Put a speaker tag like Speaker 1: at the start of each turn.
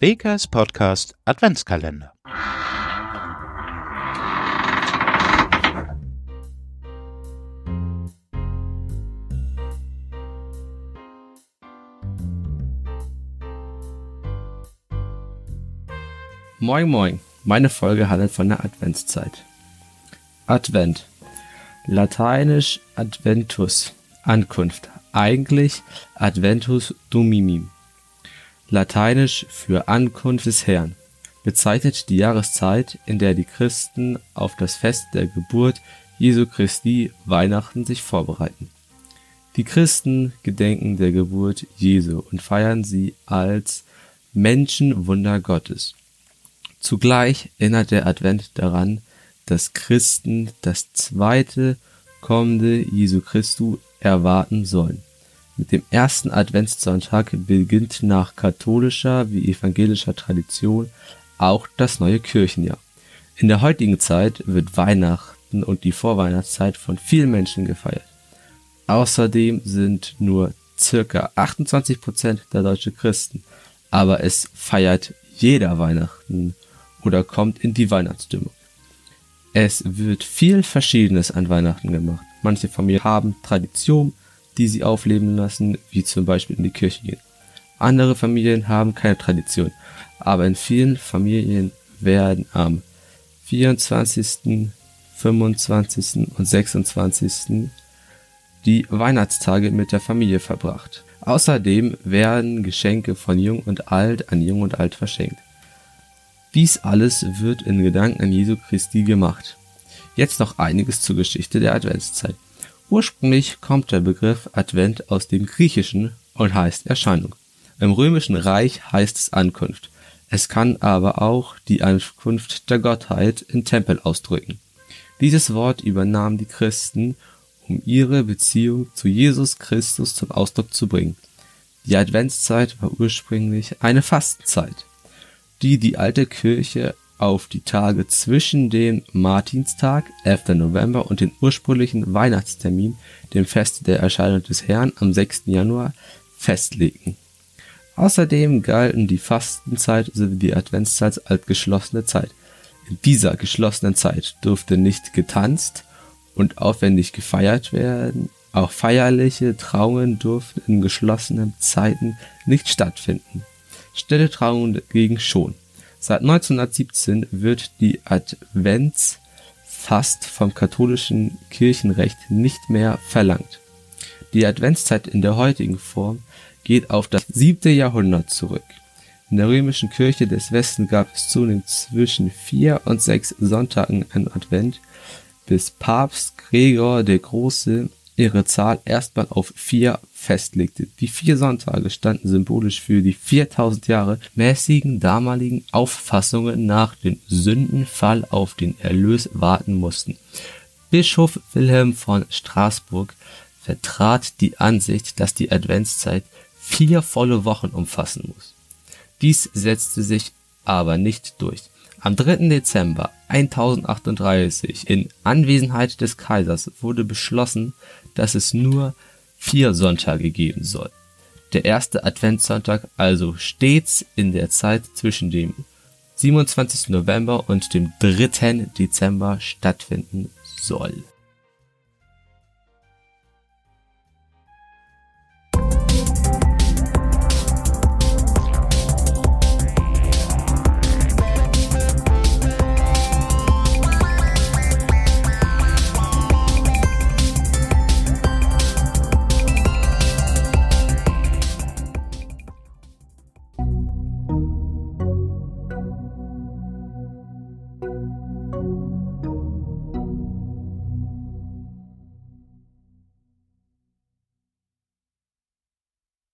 Speaker 1: Bakers Podcast Adventskalender.
Speaker 2: Moin Moin, meine Folge handelt von der Adventszeit. Advent. Lateinisch Adventus, Ankunft. Eigentlich Adventus Domini lateinisch für Ankunft des Herrn, bezeichnet die Jahreszeit, in der die Christen auf das Fest der Geburt Jesu Christi Weihnachten sich vorbereiten. Die Christen gedenken der Geburt Jesu und feiern sie als Menschenwunder Gottes. Zugleich erinnert der Advent daran, dass Christen das zweite kommende Jesu Christu erwarten sollen. Mit dem ersten Adventssonntag beginnt nach katholischer wie evangelischer Tradition auch das neue Kirchenjahr. In der heutigen Zeit wird Weihnachten und die Vorweihnachtszeit von vielen Menschen gefeiert. Außerdem sind nur circa 28 Prozent der deutschen Christen, aber es feiert jeder Weihnachten oder kommt in die Weihnachtsstimmung. Es wird viel Verschiedenes an Weihnachten gemacht. Manche Familien haben Tradition, die sie aufleben lassen, wie zum Beispiel in die Kirche gehen. Andere Familien haben keine Tradition, aber in vielen Familien werden am 24., 25. und 26. die Weihnachtstage mit der Familie verbracht. Außerdem werden Geschenke von Jung und Alt an Jung und Alt verschenkt. Dies alles wird in Gedanken an Jesu Christi gemacht. Jetzt noch einiges zur Geschichte der Adventszeit. Ursprünglich kommt der Begriff Advent aus dem Griechischen und heißt Erscheinung. Im Römischen Reich heißt es Ankunft. Es kann aber auch die Ankunft der Gottheit im Tempel ausdrücken. Dieses Wort übernahmen die Christen, um ihre Beziehung zu Jesus Christus zum Ausdruck zu bringen. Die Adventszeit war ursprünglich eine Fastenzeit, die die alte Kirche auf die Tage zwischen dem Martinstag, 11. November, und den ursprünglichen Weihnachtstermin, dem Fest der Erscheinung des Herrn am 6. Januar, festlegten. Außerdem galten die Fastenzeit sowie die Adventszeit als geschlossene Zeit. In dieser geschlossenen Zeit durfte nicht getanzt und aufwendig gefeiert werden, auch feierliche Trauungen durften in geschlossenen Zeiten nicht stattfinden. Stille Trauungen dagegen schon. Seit 1917 wird die Adventsfast vom katholischen Kirchenrecht nicht mehr verlangt. Die Adventszeit in der heutigen Form geht auf das siebte Jahrhundert zurück. In der römischen Kirche des Westen gab es zunehmend zwischen vier und sechs Sonntagen ein Advent, bis Papst Gregor der Große ihre Zahl erstmal auf vier festlegte. Die vier Sonntage standen symbolisch für die 4000 Jahre mäßigen damaligen Auffassungen nach dem Sündenfall auf den Erlös warten mussten. Bischof Wilhelm von Straßburg vertrat die Ansicht, dass die Adventszeit vier volle Wochen umfassen muss. Dies setzte sich aber nicht durch. Am 3. Dezember 1038 in Anwesenheit des Kaisers wurde beschlossen, dass es nur vier Sonntage geben soll. Der erste Adventssonntag also stets in der Zeit zwischen dem 27. November und dem 3. Dezember stattfinden soll Música